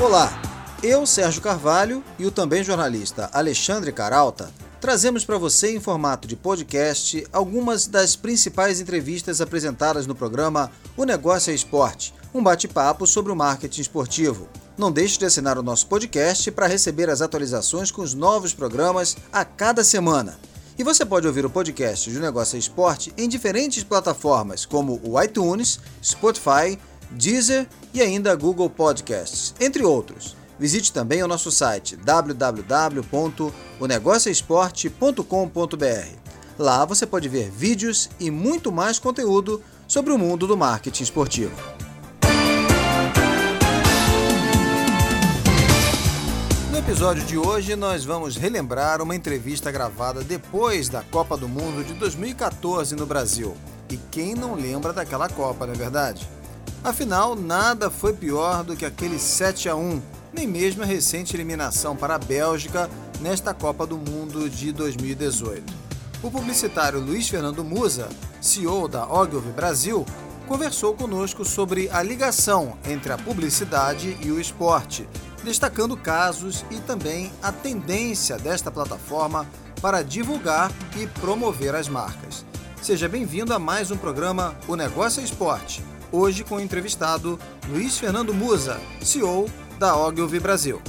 Olá, eu, Sérgio Carvalho, e o também jornalista Alexandre Caralta trazemos para você em formato de podcast algumas das principais entrevistas apresentadas no programa O Negócio é Esporte, um bate-papo sobre o marketing esportivo. Não deixe de assinar o nosso podcast para receber as atualizações com os novos programas a cada semana. E você pode ouvir o podcast do Negócio é Esporte em diferentes plataformas, como o iTunes, Spotify, Deezer e ainda Google Podcasts, entre outros. Visite também o nosso site www.onegocioesporte.com.br. Lá você pode ver vídeos e muito mais conteúdo sobre o mundo do marketing esportivo. No episódio de hoje, nós vamos relembrar uma entrevista gravada depois da Copa do Mundo de 2014 no Brasil. E quem não lembra daquela Copa, não é verdade? Afinal, nada foi pior do que aquele 7 a 1, nem mesmo a recente eliminação para a Bélgica nesta Copa do Mundo de 2018. O publicitário Luiz Fernando Musa, CEO da Ogilvy Brasil, conversou conosco sobre a ligação entre a publicidade e o esporte, destacando casos e também a tendência desta plataforma para divulgar e promover as marcas. Seja bem-vindo a mais um programa O Negócio é Esporte hoje com o entrevistado Luiz Fernando Musa, CEO da Ogilvy Brasil.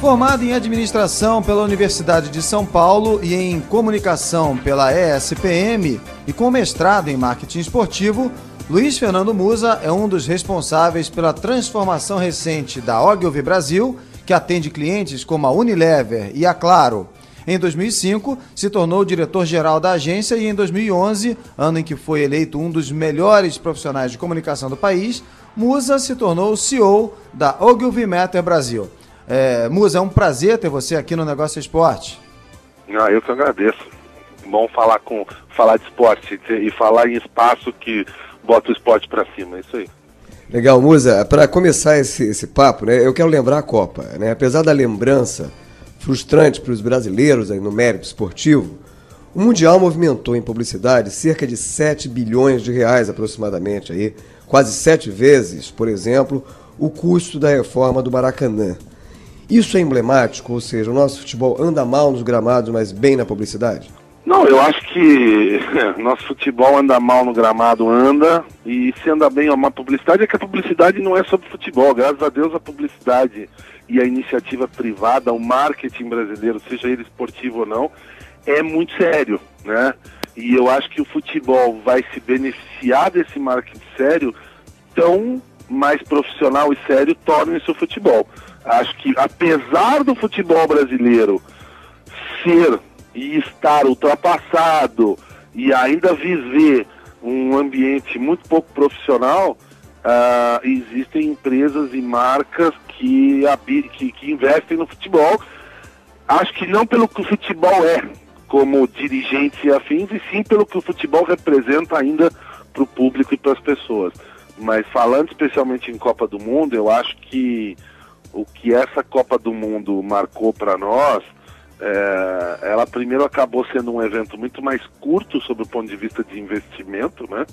Formado em administração pela Universidade de São Paulo e em comunicação pela ESPM e com mestrado em marketing esportivo, Luiz Fernando Musa é um dos responsáveis pela transformação recente da Ogilvy Brasil, que atende clientes como a Unilever e a Claro. Em 2005, se tornou diretor-geral da agência e em 2011, ano em que foi eleito um dos melhores profissionais de comunicação do país, Musa se tornou CEO da Ogilvy Matter Brasil. É, Musa, é um prazer ter você aqui no Negócio Esporte. Ah, eu que agradeço. Bom falar com falar de esporte e falar em espaço que bota o esporte para cima, é isso aí. Legal, Musa. Para começar esse, esse papo, né, eu quero lembrar a Copa. Né? Apesar da lembrança frustrante para os brasileiros aí no mérito esportivo, o Mundial movimentou em publicidade cerca de 7 bilhões de reais aproximadamente, aí, quase sete vezes, por exemplo, o custo da reforma do Maracanã. Isso é emblemático, ou seja, o nosso futebol anda mal nos gramados, mas bem na publicidade? Não, eu acho que nosso futebol anda mal no gramado, anda, e se anda bem uma publicidade, é que a publicidade não é sobre futebol. Graças a Deus a publicidade e a iniciativa privada, o marketing brasileiro, seja ele esportivo ou não, é muito sério, né? E eu acho que o futebol vai se beneficiar desse marketing sério tão mais profissional e sério torna-se o futebol. Acho que apesar do futebol brasileiro ser e estar ultrapassado e ainda viver um ambiente muito pouco profissional, uh, existem empresas e marcas que, que, que investem no futebol. Acho que não pelo que o futebol é, como dirigente e afins, e sim pelo que o futebol representa ainda para o público e para as pessoas. Mas falando especialmente em Copa do Mundo, eu acho que o que essa Copa do Mundo marcou para nós, é, ela primeiro acabou sendo um evento muito mais curto sob o ponto de vista de investimento, né?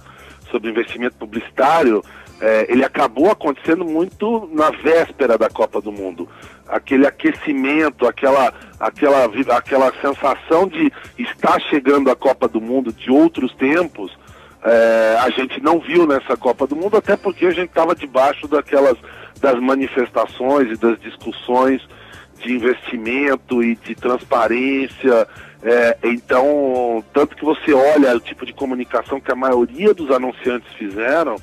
Sobre investimento publicitário, é, ele acabou acontecendo muito na véspera da Copa do Mundo. Aquele aquecimento, aquela, aquela, aquela sensação de estar chegando a Copa do Mundo de outros tempos, é, a gente não viu nessa Copa do Mundo, até porque a gente estava debaixo daquelas das manifestações e das discussões de investimento e de transparência. É, então, tanto que você olha o tipo de comunicação que a maioria dos anunciantes fizeram,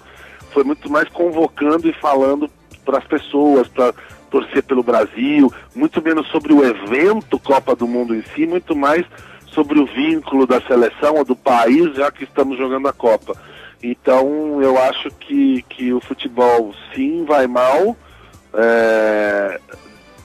foi muito mais convocando e falando para as pessoas, para torcer pelo Brasil, muito menos sobre o evento Copa do Mundo em si, muito mais sobre o vínculo da seleção ou do país, já que estamos jogando a Copa. Então eu acho que, que o futebol sim vai mal, é,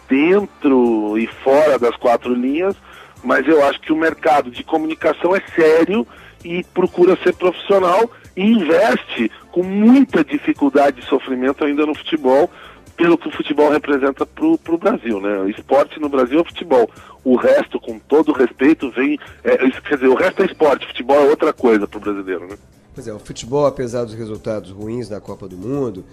dentro e fora das quatro linhas, mas eu acho que o mercado de comunicação é sério e procura ser profissional investe com muita dificuldade e sofrimento ainda no futebol, pelo que o futebol representa para o Brasil, né? Esporte no Brasil é futebol. O resto, com todo respeito, vem. É, quer dizer, o resto é esporte, futebol é outra coisa para o brasileiro, né? Pois é, o futebol, apesar dos resultados ruins na Copa do Mundo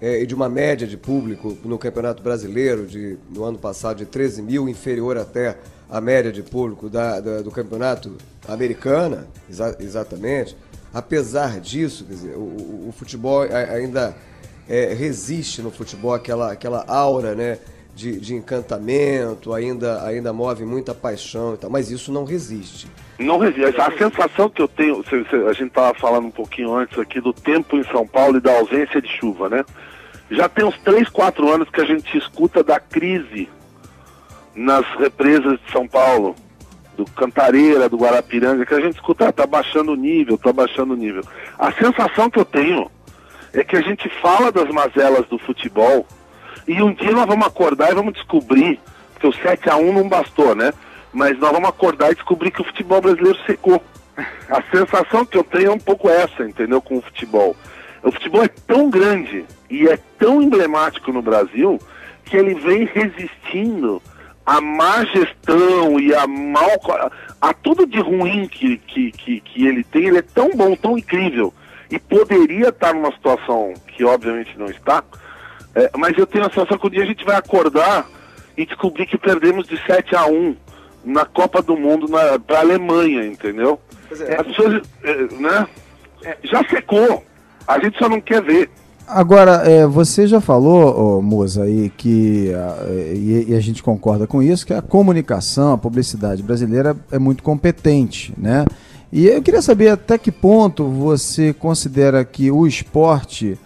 é, e de uma média de público no Campeonato Brasileiro de, no ano passado de 13 mil, inferior até a média de público da, da, do Campeonato Americana, exa exatamente, apesar disso, dizer, o, o futebol ainda é, resiste no futebol aquela, aquela aura, né? De, de, encantamento, ainda, ainda move muita paixão e tal, mas isso não resiste. Não resiste. A sensação que eu tenho, a gente estava falando um pouquinho antes aqui do tempo em São Paulo e da ausência de chuva, né? Já tem uns 3, 4 anos que a gente escuta da crise nas represas de São Paulo, do Cantareira, do Guarapiranga, que a gente escuta, ah, tá baixando o nível, tá baixando o nível. A sensação que eu tenho é que a gente fala das mazelas do futebol e um dia nós vamos acordar e vamos descobrir, que o 7 a 1 não bastou, né? Mas nós vamos acordar e descobrir que o futebol brasileiro secou. A sensação que eu tenho é um pouco essa, entendeu? Com o futebol. O futebol é tão grande e é tão emblemático no Brasil que ele vem resistindo à má gestão e a mal a tudo de ruim que, que, que, que ele tem, ele é tão bom, tão incrível e poderia estar numa situação que obviamente não está, é, mas eu tenho a sensação que um dia a gente vai acordar e descobrir que perdemos de 7 a 1 na Copa do Mundo para a Alemanha, entendeu? É. As pessoas, é, né? É. Já secou. A gente só não quer ver. Agora, é, você já falou, oh, Moza, aí, que, e, e, a gente concorda com isso, que a comunicação, a publicidade brasileira é muito competente, né? E eu queria saber até que ponto você considera que o esporte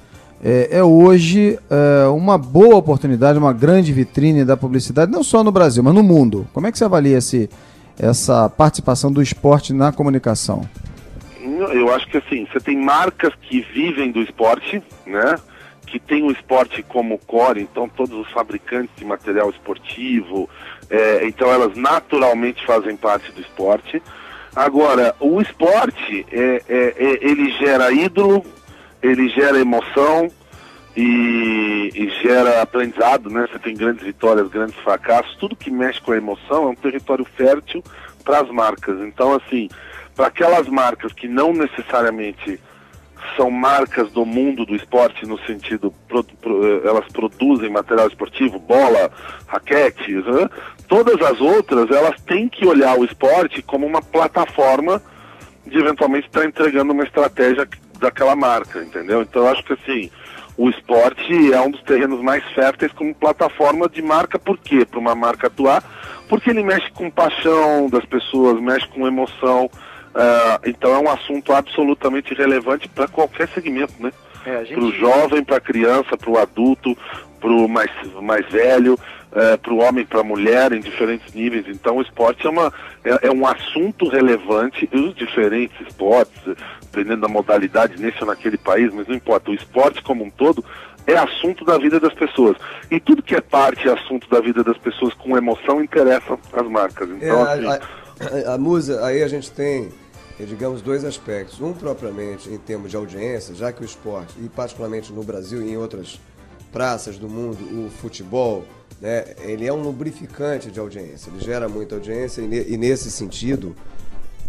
é, é hoje é, uma boa oportunidade, uma grande vitrine da publicidade, não só no Brasil, mas no mundo. Como é que você avalia esse, essa participação do esporte na comunicação? Eu acho que assim, você tem marcas que vivem do esporte, né? Que tem o esporte como core, então todos os fabricantes de material esportivo, é, então elas naturalmente fazem parte do esporte. Agora, o esporte, é, é, é, ele gera ídolo, ele gera emoção e, e, gera aprendizado, né? Você tem grandes vitórias, grandes fracassos, tudo que mexe com a emoção é um território fértil para as marcas. Então, assim, para aquelas marcas que não necessariamente são marcas do mundo do esporte no sentido pro, pro, elas produzem material esportivo, bola, raquetes, né? todas as outras elas têm que olhar o esporte como uma plataforma de eventualmente estar entregando uma estratégia daquela marca, entendeu? Então eu acho que assim o esporte é um dos terrenos mais férteis como plataforma de marca, por quê? Para uma marca atuar, porque ele mexe com paixão das pessoas, mexe com emoção, Uh, então é um assunto absolutamente relevante para qualquer segmento, né? É, gente... Para o jovem, para a criança, para o adulto, para o mais, mais velho, uh, é, para o homem, para a mulher, em diferentes níveis. Então o esporte é, uma, é, é um assunto relevante, e os diferentes esportes, dependendo da modalidade nesse ou naquele país, mas não importa, o esporte como um todo é assunto da vida das pessoas. E tudo que é parte e assunto da vida das pessoas com emoção interessa as marcas. Então, é, assim, a a musa, aí a gente tem, digamos, dois aspectos. Um, propriamente, em termos de audiência, já que o esporte, e particularmente no Brasil e em outras praças do mundo, o futebol, né, ele é um lubrificante de audiência, ele gera muita audiência e, e nesse sentido,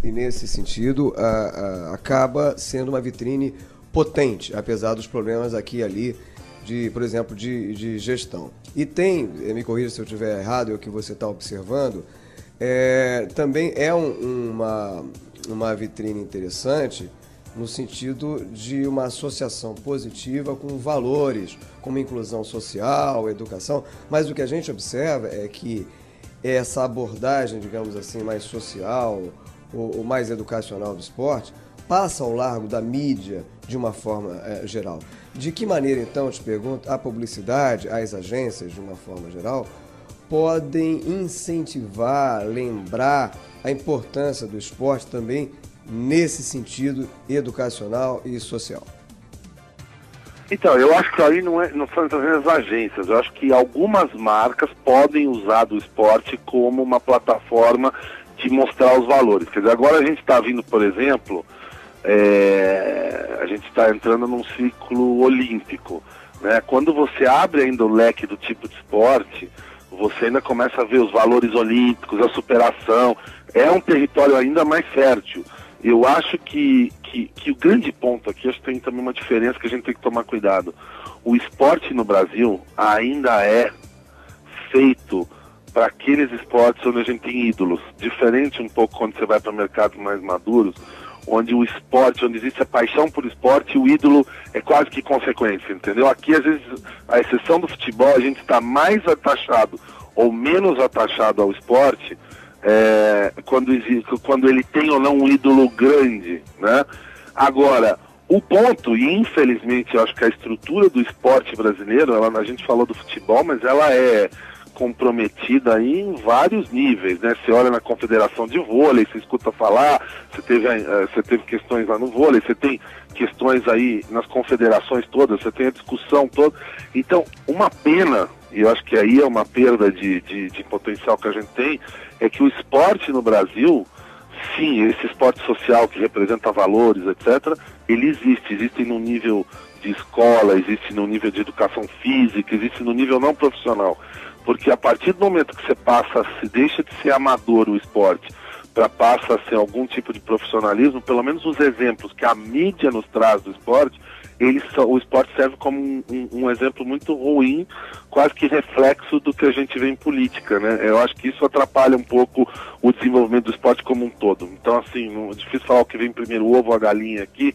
e nesse sentido a, a, acaba sendo uma vitrine potente, apesar dos problemas aqui e ali de, por exemplo, de, de gestão. E tem, me corrija se eu estiver errado, é o que você está observando, é, também é um, uma, uma vitrine interessante no sentido de uma associação positiva com valores, como inclusão social, educação, mas o que a gente observa é que essa abordagem, digamos assim, mais social ou, ou mais educacional do esporte passa ao largo da mídia de uma forma é, geral. De que maneira, então, eu te pergunto, a publicidade, as agências, de uma forma geral, podem incentivar, lembrar a importância do esporte também nesse sentido educacional e social? Então, eu acho que aí não, é, não são as agências, eu acho que algumas marcas podem usar do esporte como uma plataforma de mostrar os valores. Quer dizer, agora a gente está vindo, por exemplo, é, a gente está entrando num ciclo olímpico. Né? Quando você abre ainda o leque do tipo de esporte, você ainda começa a ver os valores olímpicos, a superação. É um território ainda mais fértil. Eu acho que, que, que o grande ponto aqui, acho que tem também uma diferença que a gente tem que tomar cuidado. O esporte no Brasil ainda é feito para aqueles esportes onde a gente tem ídolos. Diferente um pouco quando você vai para mercados mais maduros, onde o esporte, onde existe a paixão por esporte, o ídolo é quase que consequência, entendeu? Aqui, às vezes, a exceção do futebol, a gente está mais atachado ou menos atachado ao esporte é, quando, quando ele tem ou não um ídolo grande, né? Agora, o ponto, e infelizmente eu acho que a estrutura do esporte brasileiro, ela, a gente falou do futebol, mas ela é comprometida em vários níveis, né? Você olha na confederação de vôlei, você escuta falar, você teve, uh, você teve questões lá no vôlei, você tem questões aí nas confederações todas, você tem a discussão toda. Então, uma pena, e eu acho que aí é uma perda de, de, de potencial que a gente tem, é que o esporte no Brasil, sim, esse esporte social que representa valores, etc., ele existe, existe no nível de escola, existe no nível de educação física, existe no nível não profissional. Porque a partir do momento que você passa, se deixa de ser amador o esporte, para passa a ser algum tipo de profissionalismo, pelo menos os exemplos que a mídia nos traz do esporte, eles, o esporte serve como um, um, um, exemplo muito ruim, quase que reflexo do que a gente vê em política, né? Eu acho que isso atrapalha um pouco o desenvolvimento do esporte como um todo. Então, assim, não, é difícil falar o que vem primeiro, o ovo ou a galinha aqui,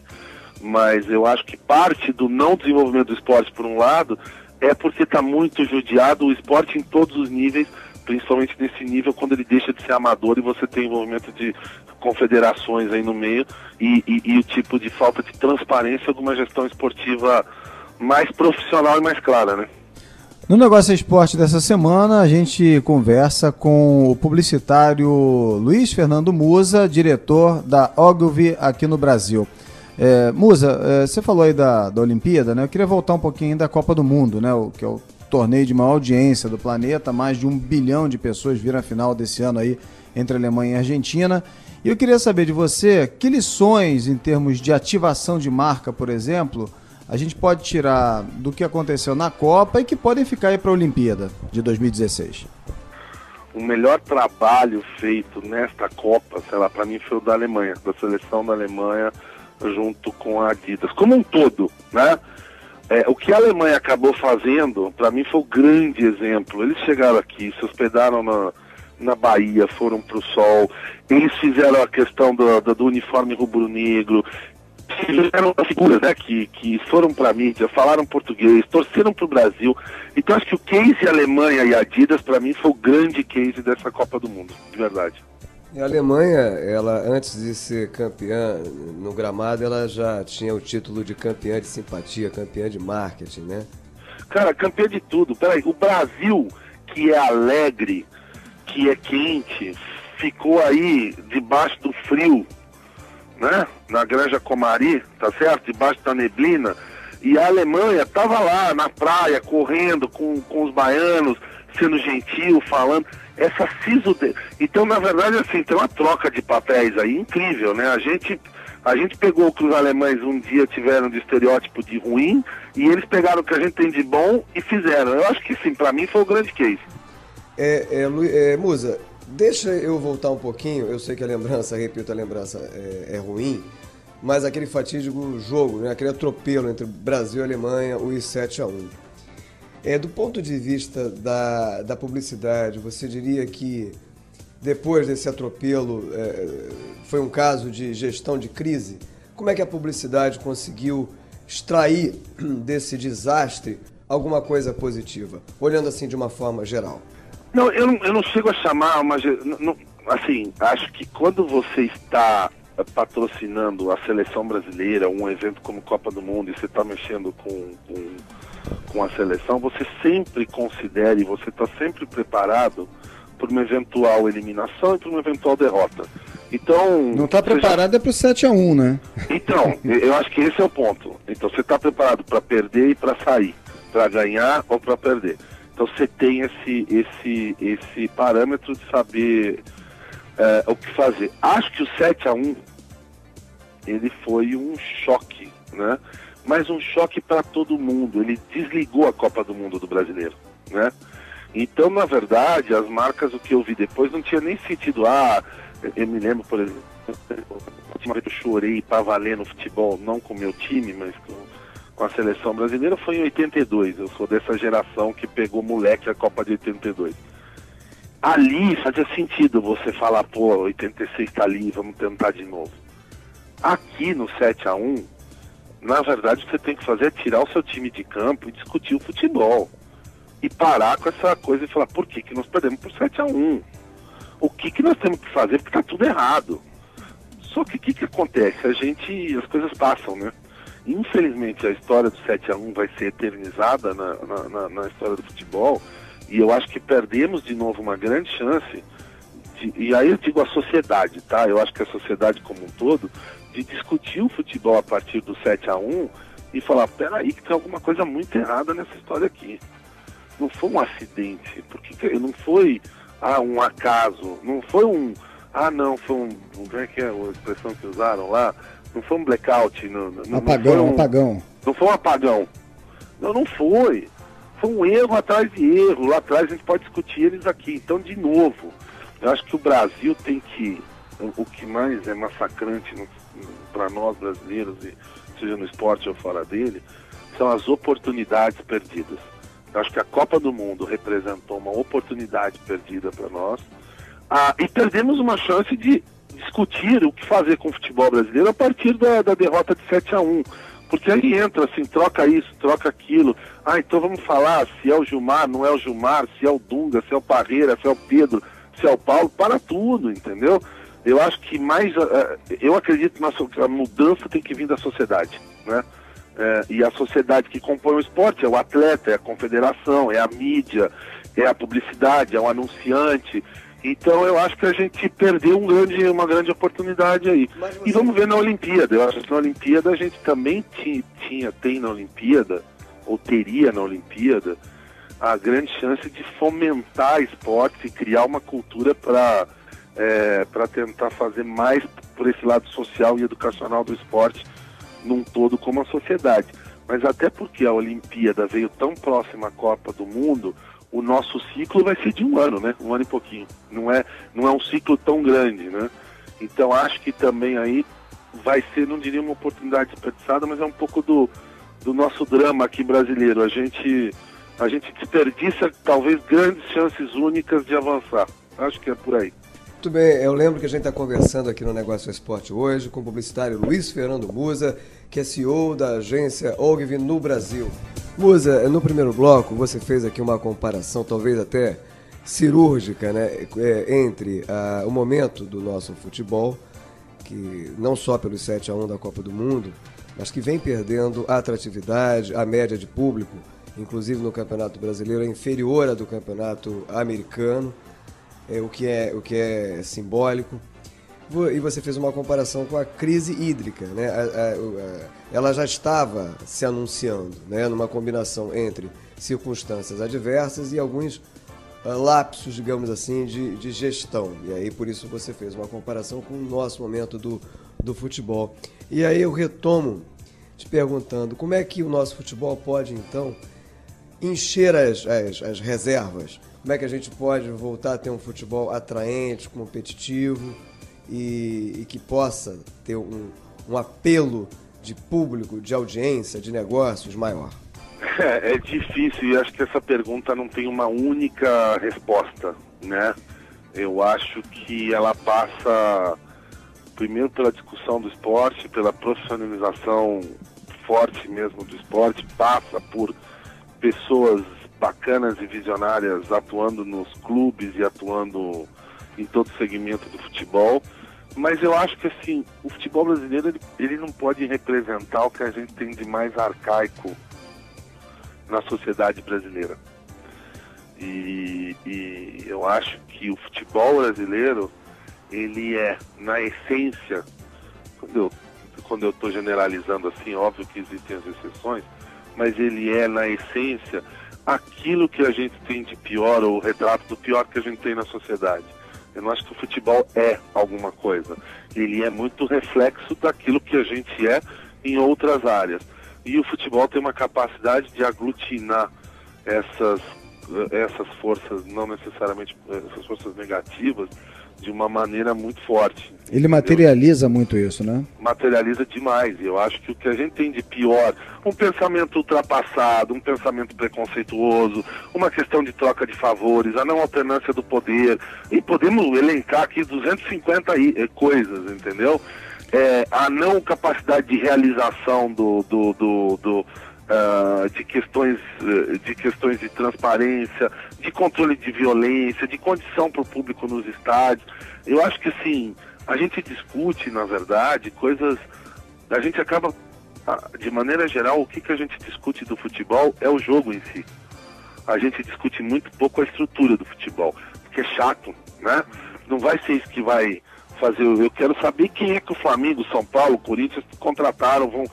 mas eu acho que parte do não desenvolvimento do esporte, por um lado, é porque está muito judiado o esporte em todos os níveis, principalmente nesse nível quando ele deixa de ser amador e você tem envolvimento de confederações aí no meio e, e, e o tipo de falta de transparência de uma gestão esportiva mais profissional e mais clara, né? No Negócio Esporte dessa semana, a gente conversa com o publicitário Luiz Fernando Musa, diretor da Ogilvy aqui no Brasil. É, Musa, é, você falou aí da, da Olimpíada, né? Eu queria voltar um pouquinho da Copa do Mundo, né? O, que é o torneio de maior audiência do planeta. Mais de um bilhão de pessoas viram a final desse ano aí entre Alemanha e Argentina. E eu queria saber de você que lições em termos de ativação de marca, por exemplo, a gente pode tirar do que aconteceu na Copa e que podem ficar aí para a Olimpíada de 2016 o melhor trabalho feito nesta Copa, sei lá, para mim foi o da Alemanha, da seleção da Alemanha junto com a Adidas, como um todo, né? É, o que a Alemanha acabou fazendo, para mim foi um grande exemplo. Eles chegaram aqui, se hospedaram na, na Bahia, foram para o sol, eles fizeram a questão do, do, do uniforme rubro-negro, fizeram figuras né, que, que foram para a mídia, falaram português, torceram para o Brasil. Então acho que o case Alemanha e Adidas, para mim, foi o grande case dessa Copa do Mundo, de verdade. E a Alemanha, ela antes de ser campeã no gramado, ela já tinha o título de campeã de simpatia, campeã de marketing, né? Cara, campeã de tudo. Peraí, o Brasil, que é alegre, que é quente, ficou aí debaixo do frio, né? Na Granja Comari, tá certo? Debaixo da neblina. E a Alemanha tava lá na praia, correndo com, com os baianos, sendo gentil, falando essa siso de... então na verdade assim tem uma troca de papéis aí incrível né? A gente a gente pegou o que os alemães um dia tiveram de estereótipo de ruim e eles pegaram o que a gente tem de bom e fizeram. Eu acho que sim para mim foi o grande case. É, é, é, Musa deixa eu voltar um pouquinho. Eu sei que a lembrança repito a lembrança é, é ruim mas aquele fatídico jogo né? Aquele atropelo entre Brasil e Alemanha os 7 a 1 é, do ponto de vista da, da publicidade, você diria que depois desse atropelo é, foi um caso de gestão de crise? Como é que a publicidade conseguiu extrair desse desastre alguma coisa positiva, olhando assim de uma forma geral? Não, eu não, eu não chego a chamar uma. Não, assim, acho que quando você está patrocinando a seleção brasileira, um evento como Copa do Mundo, e você está mexendo com, com com a seleção, você sempre considere, você está sempre preparado por uma eventual eliminação e por uma eventual derrota. Então. Não está preparado já... é para o 7x1, né? Então, eu acho que esse é o ponto. Então você está preparado para perder e para sair, para ganhar ou para perder. Então você tem esse, esse, esse parâmetro de saber é, o que fazer. Acho que o 7 a 1 ele foi um choque, né? Mas um choque para todo mundo. Ele desligou a Copa do Mundo do brasileiro, né? Então, na verdade, as marcas, o que eu vi depois, não tinha nem sentido. Ah, eu me lembro, por exemplo, última vez que eu chorei para valer no futebol, não com o meu time, mas com, com a seleção brasileira, foi em 82. Eu sou dessa geração que pegou moleque a Copa de 82. Ali fazia sentido você falar, pô, 86 tá ali, vamos tentar de novo. Aqui no 7 a 1 na verdade o que você tem que fazer é tirar o seu time de campo e discutir o futebol. E parar com essa coisa e falar, por que, que nós perdemos por 7 a 1 O que, que nós temos que fazer? Porque tá tudo errado. Só que o que, que acontece? A gente. as coisas passam, né? Infelizmente a história do 7 a 1 vai ser eternizada na, na, na, na história do futebol. E eu acho que perdemos de novo uma grande chance. De, e aí eu digo a sociedade, tá? Eu acho que a sociedade como um todo, de discutir o futebol a partir do 7 a 1 e falar, peraí, que tem alguma coisa muito errada nessa história aqui. Não foi um acidente, porque não foi ah, um acaso, não foi um ah, não, foi um. Como é que é a expressão que usaram lá? Não foi um blackout. Não, não apagão, não um, apagão. Não foi um apagão. Não, não foi. Foi um erro atrás de erro. Lá atrás a gente pode discutir eles aqui. Então, de novo, eu acho que o Brasil tem que. O que mais é massacrante para nós brasileiros, seja no esporte ou fora dele, são as oportunidades perdidas. Eu acho que a Copa do Mundo representou uma oportunidade perdida para nós ah, e perdemos uma chance de discutir o que fazer com o futebol brasileiro a partir da, da derrota de 7 a 1 porque aí entra assim, troca isso, troca aquilo. Ah, então vamos falar se é o Gilmar, não é o Gilmar, se é o Dunga, se é o Parreira, se é o Pedro, se é o Paulo, para tudo, entendeu? Eu acho que mais, uh, eu acredito que a mudança tem que vir da sociedade, né? É, e a sociedade que compõe o esporte é o atleta, é a confederação, é a mídia, é a publicidade, é o anunciante, então eu acho que a gente perdeu um grande, uma grande oportunidade aí. Você... E vamos ver na Olimpíada. Eu acho que na Olimpíada a gente também tinha, tem na Olimpíada, ou teria na Olimpíada, a grande chance de fomentar esportes e criar uma cultura para é, para tentar fazer mais por esse lado social e educacional do esporte num todo como a sociedade. Mas até porque a Olimpíada veio tão próxima à Copa do Mundo, o nosso ciclo vai ser de um ano, né? Um ano e pouquinho. Não é, não é um ciclo tão grande, né? Então acho que também aí vai ser, não diria uma oportunidade desperdiçada, mas é um pouco do, do nosso drama aqui brasileiro. A gente, a gente desperdiça talvez grandes chances únicas de avançar. Acho que é por aí. Muito bem, eu lembro que a gente está conversando aqui no Negócio Esporte hoje com o publicitário Luiz Fernando Musa, que é CEO da agência Ogvi no Brasil. Musa, no primeiro bloco você fez aqui uma comparação, talvez até cirúrgica, né, é, entre uh, o momento do nosso futebol, que não só pelo 7 a 1 da Copa do Mundo, mas que vem perdendo a atratividade, a média de público, inclusive no Campeonato Brasileiro, é inferior à do Campeonato Americano, é, o, que é, o que é simbólico e você fez uma comparação com a crise hídrica, né? A, a, a, ela já estava se anunciando, né? Numa combinação entre circunstâncias adversas e alguns uh, lapsos, digamos assim, de, de, gestão. E aí por isso você fez uma comparação com o nosso momento do, do futebol. E aí eu retomo te perguntando como é que o nosso futebol pode então encher as, as, as reservas? Como é que a gente pode voltar a ter um futebol atraente, competitivo? e, e que possa ter um, um apelo de público, de audiência, de negócios maior? É, é difícil e acho que essa pergunta não tem uma única resposta, né? Eu acho que ela passa primeiro pela discussão do esporte, pela profissionalização forte mesmo do esporte, passa por pessoas bacanas e visionárias atuando nos clubes e atuando em todo o segmento do futebol. Mas eu acho que assim, o futebol brasileiro ele, ele não pode representar o que a gente tem de mais arcaico na sociedade brasileira. E, e eu acho que o futebol brasileiro ele é na essência quando eu quando eu estou generalizando assim, óbvio que existem as exceções, mas ele é na essência aquilo que a gente tem de pior ou o retrato do pior que a gente tem na sociedade eu não acho que o futebol é alguma coisa. Ele é muito reflexo daquilo que a gente é em outras áreas. E o futebol tem uma capacidade de aglutinar essas, essas forças, não necessariamente essas forças negativas, de uma maneira muito forte. Ele materializa muito isso, né? Materializa demais. Eu acho que o que a gente tem de pior, um pensamento ultrapassado, um pensamento preconceituoso, uma questão de troca de favores, a não alternância do poder, e podemos elencar aqui 250 eh, coisas, entendeu? É, a não capacidade de realização do, do, do, do Uh, de questões uh, de questões de transparência, de controle de violência, de condição para o público nos estádios. Eu acho que assim, a gente discute, na verdade, coisas. A gente acaba, de maneira geral, o que, que a gente discute do futebol é o jogo em si. A gente discute muito pouco a estrutura do futebol, porque é chato, né? Não vai ser isso que vai fazer. Eu quero saber quem é que o Flamengo, São Paulo, Corinthians contrataram, vão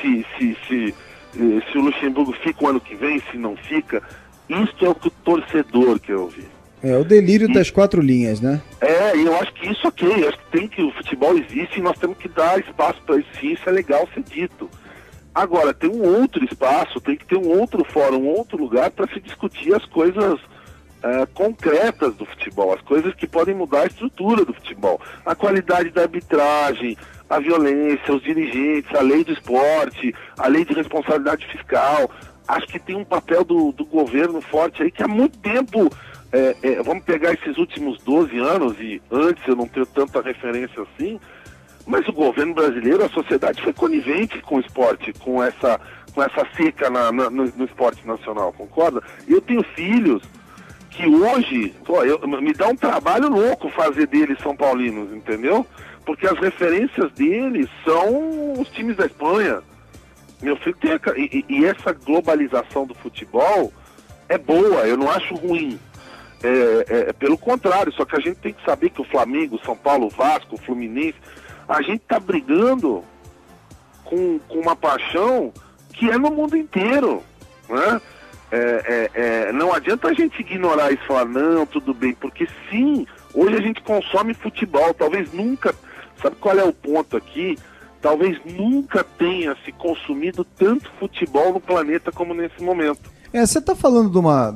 se, se, se eh, se o Luxemburgo fica o ano que vem, se não fica. Isso é o que o torcedor quer ouvir. É o delírio e, das quatro linhas, né? É, e eu acho que isso ok, eu acho que tem que o futebol existe e nós temos que dar espaço para isso, sim, isso é legal ser dito. Agora, tem um outro espaço, tem que ter um outro fórum, um outro lugar para se discutir as coisas uh, concretas do futebol, as coisas que podem mudar a estrutura do futebol, a qualidade da arbitragem, a violência, os dirigentes, a lei do esporte, a lei de responsabilidade fiscal. Acho que tem um papel do, do governo forte aí que há muito tempo. É, é, vamos pegar esses últimos 12 anos, e antes eu não tenho tanta referência assim, mas o governo brasileiro, a sociedade foi conivente com o esporte, com essa, com essa seca na, na, no, no, esporte nacional, concorda? Eu tenho filhos que hoje, pô, eu, me dá um trabalho louco fazer deles São Paulinos, entendeu? Porque as referências dele são os times da Espanha. Meu filho tem a, e, e, essa globalização do futebol é boa, eu não acho ruim. É, é, é, pelo contrário, só que a gente tem que saber que o Flamengo, São Paulo, Vasco, Fluminense, a gente está brigando com, com uma paixão que é no mundo inteiro. Né? É, é, é, não adianta a gente ignorar isso e falar, não, tudo bem, porque sim, hoje a gente consome futebol, talvez nunca Sabe qual é o ponto aqui? Talvez nunca tenha se consumido tanto futebol no planeta como nesse momento. É, você está falando de uma.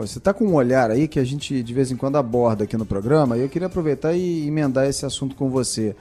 Você está com um olhar aí que a gente de vez em quando aborda aqui no programa, e eu queria aproveitar e emendar esse assunto com você.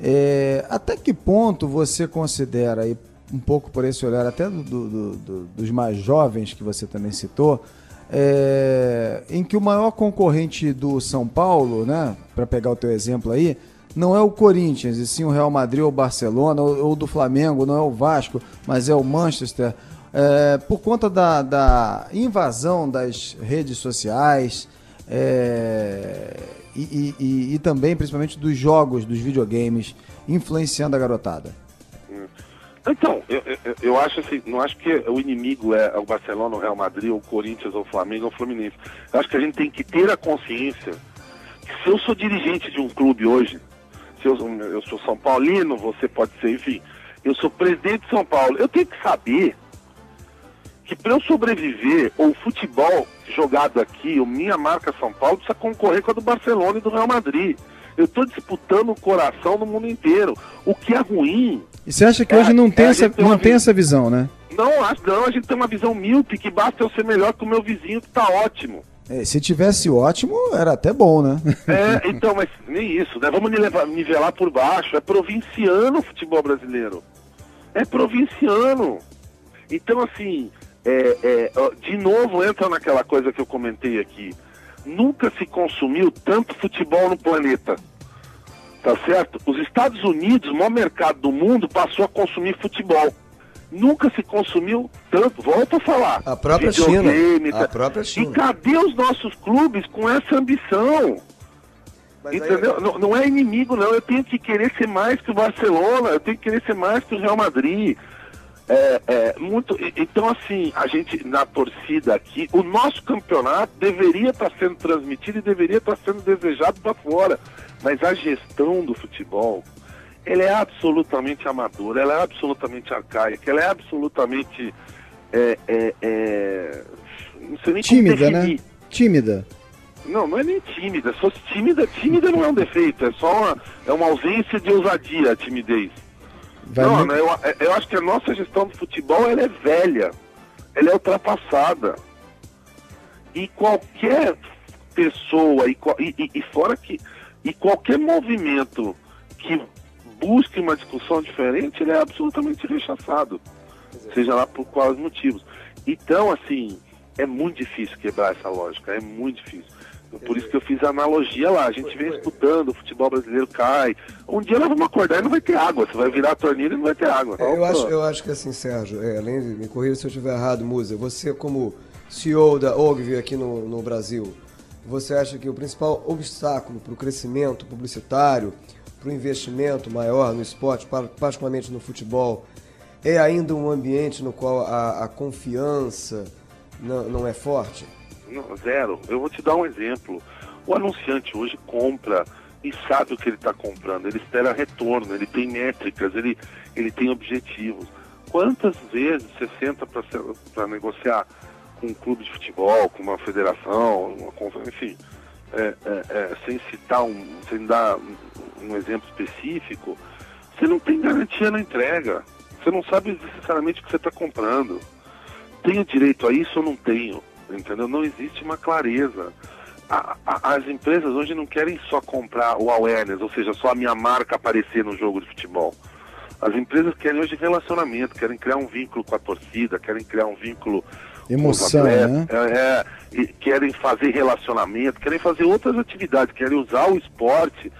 É, até que ponto você considera, aí, um pouco por esse olhar, até do, do, do, dos mais jovens que você também citou, é, em que o maior concorrente do São Paulo, né, para pegar o teu exemplo aí, não é o Corinthians, e sim o Real Madrid ou o Barcelona, ou, ou do Flamengo, não é o Vasco, mas é o Manchester. É, por conta da, da, invasão das redes sociais é, e, e, e, também, principalmente, dos jogos, dos videogames, influenciando a garotada. Então, eu, eu, eu, acho assim, não acho que o inimigo é o Barcelona, o Real Madrid, ou o Corinthians, ou o Flamengo, ou o Fluminense. Eu acho que a gente tem que ter a consciência que se eu sou dirigente de um clube hoje, se eu, eu sou São Paulino, você pode ser, enfim, eu sou presidente de São Paulo. Eu tenho que saber que para eu sobreviver, o futebol jogado aqui, a minha marca São Paulo, precisa concorrer com a do Barcelona e do Real Madrid. Eu estou disputando o coração no mundo inteiro. O que é ruim. E você acha que é, hoje não tem, é, essa, tem não tem essa visão, né? Não, acho não, a gente tem uma visão míope que basta eu ser melhor que o meu vizinho que está ótimo. É, se tivesse ótimo, era até bom, né? É, então, mas nem isso, né? Vamos nivelar, nivelar por baixo. É provinciano o futebol brasileiro. É provinciano. Então, assim, é, é, de novo entra naquela coisa que eu comentei aqui. Nunca se consumiu tanto futebol no planeta. Tá certo? Os Estados Unidos, o maior mercado do mundo, passou a consumir futebol nunca se consumiu tanto. Volto a falar. A própria China. A própria China. E cadê os nossos clubes com essa ambição? Mas Entendeu? Aí... Não, não, é inimigo, não. Eu tenho que querer ser mais que o Barcelona, eu tenho que querer ser mais que o Real Madrid. É, é, muito, então, assim, a gente, na torcida aqui, o nosso campeonato deveria estar sendo transmitido e deveria estar sendo desejado para fora. Mas a gestão do futebol, ela é absolutamente amadora, ela é absolutamente arcaica, ela é absolutamente. É, é, é, não sei nem tímida, né? Tímida. Não, não é nem tímida. Se fosse tímida, tímida não é um defeito, é só uma, é uma ausência de ousadia a timidez. Vai não, né, eu, eu acho que a nossa gestão do futebol ela é velha, ela é ultrapassada. E qualquer pessoa, e, e, e fora que E qualquer movimento que busque uma discussão diferente, ele é absolutamente rechaçado. Seja lá por quais motivos. Então, assim, é muito difícil quebrar essa lógica, é muito difícil. Por isso que eu fiz a analogia lá. A gente vem escutando, o futebol brasileiro cai. Um dia nós vamos acordar e não vai ter água. Você vai virar a torneira e não vai ter água. É, eu, acho, eu acho que assim, Sérgio, é, além de me corrigir se eu estiver errado, Musa, você como CEO da Ogvi aqui no, no Brasil, você acha que o principal obstáculo para o crescimento publicitário, para o investimento maior no esporte, particularmente no futebol, é ainda um ambiente no qual a, a confiança não, não é forte? Não, zero. Eu vou te dar um exemplo. O anunciante hoje compra e sabe o que ele está comprando. Ele espera retorno, ele tem métricas, ele, ele tem objetivos. Quantas vezes você senta para negociar com um clube de futebol, com uma federação, uma enfim, é, é, é, sem citar um, sem dar um exemplo específico, você não tem garantia na entrega. Você não sabe necessariamente o que você está comprando. Tenho direito a isso ou não tenho? entendeu? Não existe uma clareza. A, a, as empresas hoje não querem só comprar o awareness, ou seja, só a minha marca aparecer no jogo de futebol. As empresas querem hoje relacionamento, querem criar um vínculo com a torcida, querem criar um vínculo Emoção, né? É, é, querem fazer relacionamento, querem fazer outras atividades, querem usar o esporte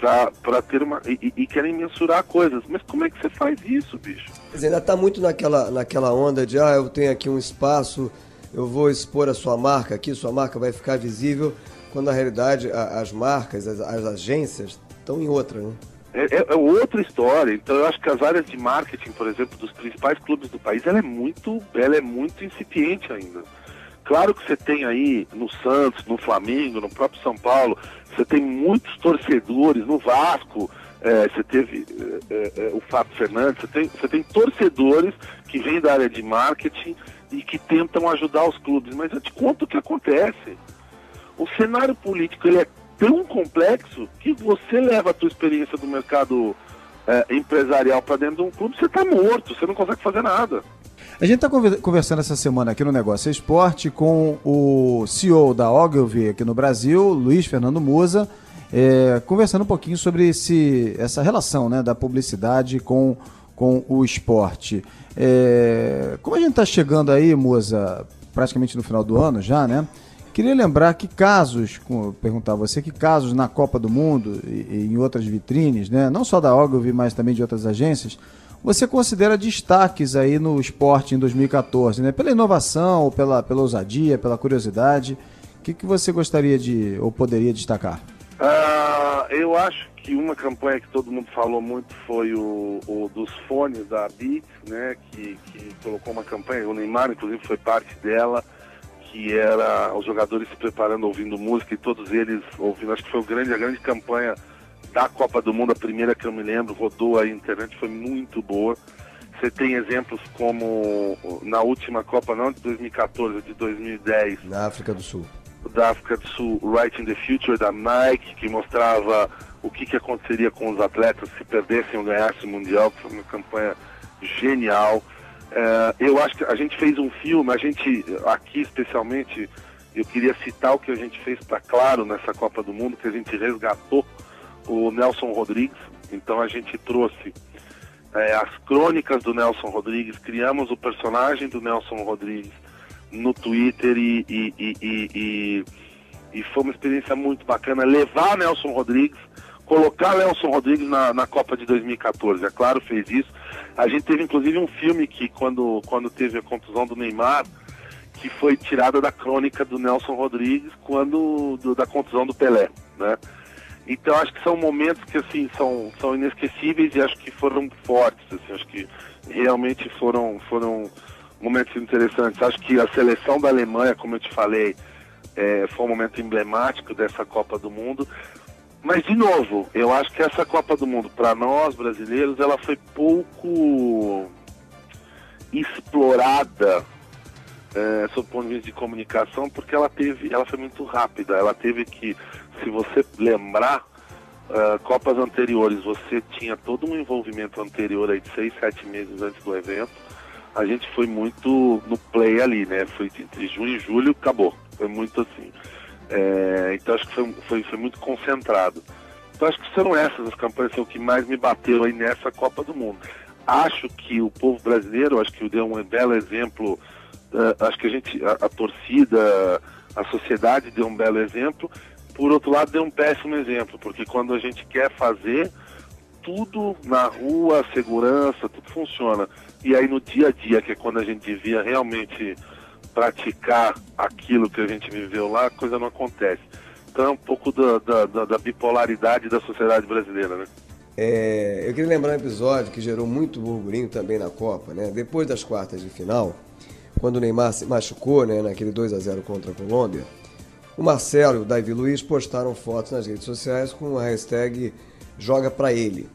para ter uma. E, e, querem mensurar coisas. Mas como é que você faz isso, bicho? Mas ainda está muito naquela, naquela onda de, ah, eu tenho aqui um espaço eu vou expor a sua marca aqui, sua marca vai ficar visível, quando na realidade a, as marcas, as, as, agências estão em outra, né? É, é, é, outra história. Então eu acho que as áreas de marketing, por exemplo, dos principais clubes do país, ela é muito, ela é muito incipiente ainda. Claro que você tem aí no Santos, no Flamengo, no próprio São Paulo, você tem muitos torcedores, no Vasco, é, você teve é, é, é o Fábio Fernandes, você tem, você tem torcedores que vêm da área de marketing e que tentam ajudar os clubes, mas eu te conto o que acontece. O cenário político ele é tão complexo que você leva a tua experiência do mercado é, empresarial para dentro de um clube, você está morto, você não consegue fazer nada. A gente está conversando essa semana aqui no Negócio Esporte com o CEO da Ogilvy aqui no Brasil, Luiz Fernando Musa, é, conversando um pouquinho sobre esse, essa relação né, da publicidade com, com o esporte. É, como a gente está chegando aí, Moza, praticamente no final do ano já, né? Queria lembrar que casos, perguntar a você, que casos na Copa do Mundo e, e em outras vitrines, né? Não só da Ogilvy, mas também de outras agências, você considera destaques aí no esporte em 2014, né? Pela inovação, pela, pela ousadia, pela curiosidade. O que, que você gostaria de ou poderia destacar? Uh, eu acho que uma campanha que todo mundo falou muito foi o, o dos fones da Beats, né? Que, que colocou uma campanha, o Neymar inclusive foi parte dela, que era os jogadores se preparando ouvindo música e todos eles ouvindo. Acho que foi grande, a grande campanha da Copa do Mundo, a primeira que eu me lembro, rodou a internet, foi muito boa. Você tem exemplos como na última Copa, não de 2014, de 2010. Na África do Sul da África do Sul, Right in the Future, da Nike, que mostrava o que, que aconteceria com os atletas se perdessem ou ganhassem o Mundial, que foi uma campanha genial. É, eu acho que a gente fez um filme, a gente, aqui especialmente, eu queria citar o que a gente fez para Claro nessa Copa do Mundo, que a gente resgatou o Nelson Rodrigues, então a gente trouxe é, as crônicas do Nelson Rodrigues, criamos o personagem do Nelson Rodrigues, no Twitter e, e, e, e, foi uma experiência muito bacana levar Nelson Rodrigues, colocar Nelson Rodrigues na, na Copa de 2014. É claro, fez isso. A gente teve inclusive um filme que quando, quando teve a contusão do Neymar, que foi tirada da crônica do Nelson Rodrigues quando do, da contusão do Pelé, né? Então acho que são momentos que assim são, são inesquecíveis e acho que foram fortes, assim, acho que realmente foram foram momentos interessantes. Acho que a seleção da Alemanha, como eu te falei, é, foi um momento emblemático dessa Copa do Mundo. Mas, de novo, eu acho que essa Copa do Mundo, para nós brasileiros, ela foi pouco explorada é, sob o ponto de vista de comunicação, porque ela teve, ela foi muito rápida. Ela teve que, se você lembrar, uh, Copas anteriores, você tinha todo um envolvimento anterior aí de seis, sete meses antes do evento a gente foi muito no play ali, né? Foi entre junho e julho, acabou. Foi muito assim. É, então acho que foi, foi, foi, muito concentrado. Então acho que são essas as campanhas que mais me bateu aí nessa Copa do Mundo. Acho que o povo brasileiro, acho que deu um belo exemplo, uh, acho que a gente, a, a torcida, a sociedade deu um belo exemplo, por outro lado deu um péssimo exemplo, porque quando a gente quer fazer, tudo na rua, segurança, tudo funciona. E aí no dia a dia, que é quando a gente devia realmente praticar aquilo que a gente viveu lá, a coisa não acontece. Então é um pouco da, da, da, da bipolaridade da sociedade brasileira, né? É, eu queria lembrar um episódio que gerou muito burburinho também na Copa, né? Depois das quartas de final, quando o Neymar se machucou, né, naquele 2 a 0 contra a Colômbia, o Marcelo e o Davi Luiz postaram fotos nas redes sociais com a hashtag Joga Pra Ele.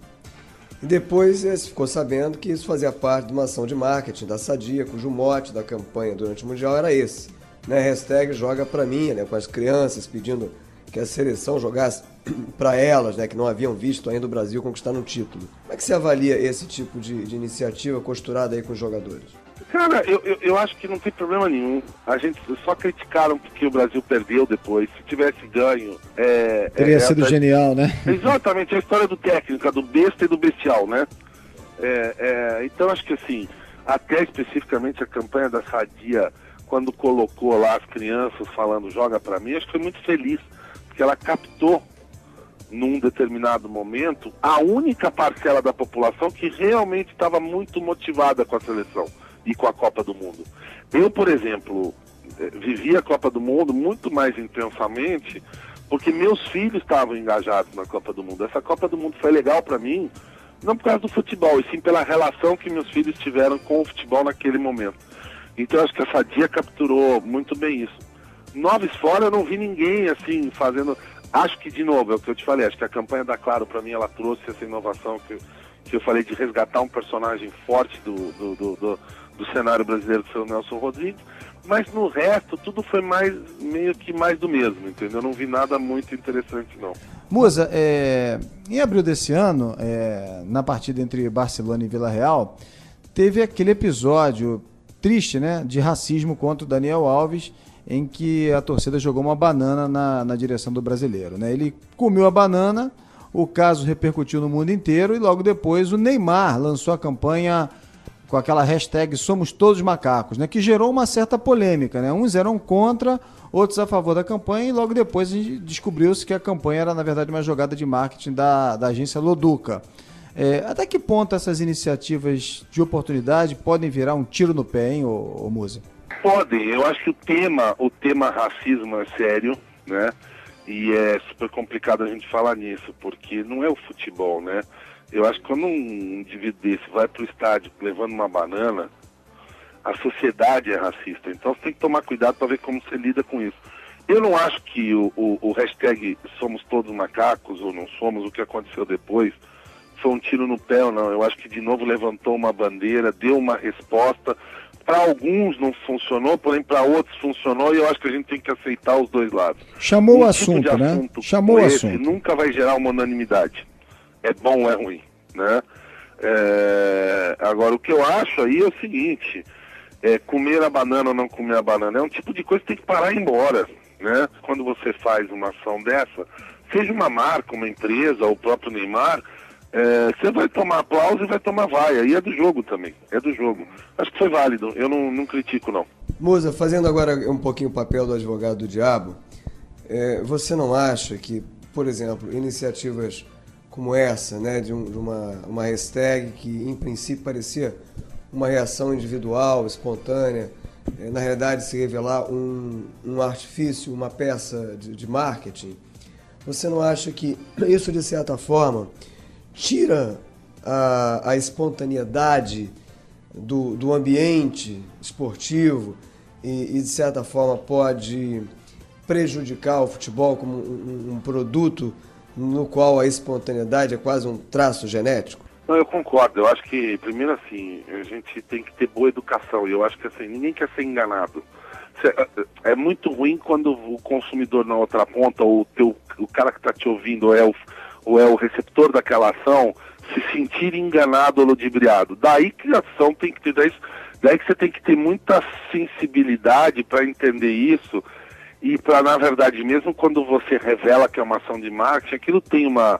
E depois se ficou sabendo que isso fazia parte de uma ação de marketing da Sadia, cujo mote da campanha durante o Mundial era esse. Né? Hashtag Joga Pra Mim, né? com as crianças pedindo que a seleção jogasse para elas, né, que não haviam visto ainda o Brasil conquistar um título. Como é que você avalia esse tipo de, de iniciativa costurada aí com os jogadores? Cara, eu, eu, eu, acho que não tem problema nenhum. A gente só criticaram porque o Brasil perdeu depois. Se tivesse ganho. É, Teria é, sido genial, né? Exatamente, a história do técnico, do besta e do bestial, né? É, é, então acho que assim, até especificamente a campanha da Sadia, quando colocou lá as crianças falando joga para mim, acho que foi muito feliz porque ela captou num determinado momento a única parcela da população que realmente estava muito motivada com a seleção e com a Copa do Mundo. Eu, por exemplo, eh, vivi a Copa do Mundo muito mais intensamente porque meus filhos estavam engajados na Copa do Mundo. Essa Copa do Mundo foi legal para mim, não por causa do futebol, e sim pela relação que meus filhos tiveram com o futebol naquele momento. Então acho que a Sadia capturou muito bem isso. Noves fora eu não vi ninguém assim fazendo. Acho que, de novo, é o que eu te falei, acho que a campanha da Claro, para mim, ela trouxe essa inovação que, que eu falei de resgatar um personagem forte do, do, do, do, do cenário brasileiro, que foi Nelson Rodrigues. Mas no resto, tudo foi mais meio que mais do mesmo, entendeu? Eu não vi nada muito interessante, não. Musa, é, em abril desse ano, é, na partida entre Barcelona e Vila Real, teve aquele episódio triste, né, de racismo contra o Daniel Alves em que a torcida jogou uma banana na, na direção do brasileiro. Né? Ele comeu a banana, o caso repercutiu no mundo inteiro e logo depois o Neymar lançou a campanha com aquela hashtag Somos Todos Macacos, né? que gerou uma certa polêmica. Né? Uns eram contra, outros a favor da campanha e logo depois descobriu-se que a campanha era, na verdade, uma jogada de marketing da, da agência Loduca. É, até que ponto essas iniciativas de oportunidade podem virar um tiro no pé, hein, ô, ô Musa? podem. Eu acho que o tema, o tema racismo é sério, né? E é super complicado a gente falar nisso, porque não é o futebol, né? Eu acho que quando um indivíduo desse vai para o estádio levando uma banana, a sociedade é racista. Então você tem que tomar cuidado para ver como você lida com isso. Eu não acho que o, o, o, hashtag somos todos macacos ou não somos, o que aconteceu depois, foi um tiro no pé ou não. Eu acho que de novo levantou uma bandeira, deu uma resposta, para alguns não funcionou, porém para outros funcionou e eu acho que a gente tem que aceitar os dois lados. Chamou um o tipo assunto, né? Assunto Chamou o assunto. Nunca vai gerar uma unanimidade. É bom ou é ruim, né? É... Agora o que eu acho aí é o seguinte: é, comer a banana ou não comer a banana é um tipo de coisa que tem que parar e ir embora, né? Quando você faz uma ação dessa, seja uma marca, uma empresa, ou o próprio Neymar, é, você vai tomar aplauso e vai tomar vaia. E é do jogo também. É do jogo. Acho que foi válido. Eu não, não critico, não. Musa, fazendo agora um pouquinho o papel do advogado do diabo, é, você não acha que, por exemplo, iniciativas como essa, né, de, um, de uma, uma hashtag que em princípio parecia uma reação individual, espontânea, é, na realidade se revelar um, um artifício, uma peça de, de marketing, você não acha que isso, de certa forma, tira a, a espontaneidade do, do ambiente esportivo e, e, de certa forma, pode prejudicar o futebol como um, um, produto no qual a espontaneidade é quase um traço genético? Não, eu concordo. Eu acho que, primeiro assim, a gente tem que ter boa educação. E eu acho que assim, ninguém quer ser enganado. É, é muito ruim quando o consumidor na outra ponta, ou o, teu, o cara que está te ouvindo, é o, ou é o receptor daquela ação se sentir enganado ou ludibriado. Daí que a ação tem que ter, daí, daí que você tem que ter muita sensibilidade para entender isso e para, na verdade, mesmo quando você revela que é uma ação de marketing, aquilo tem uma,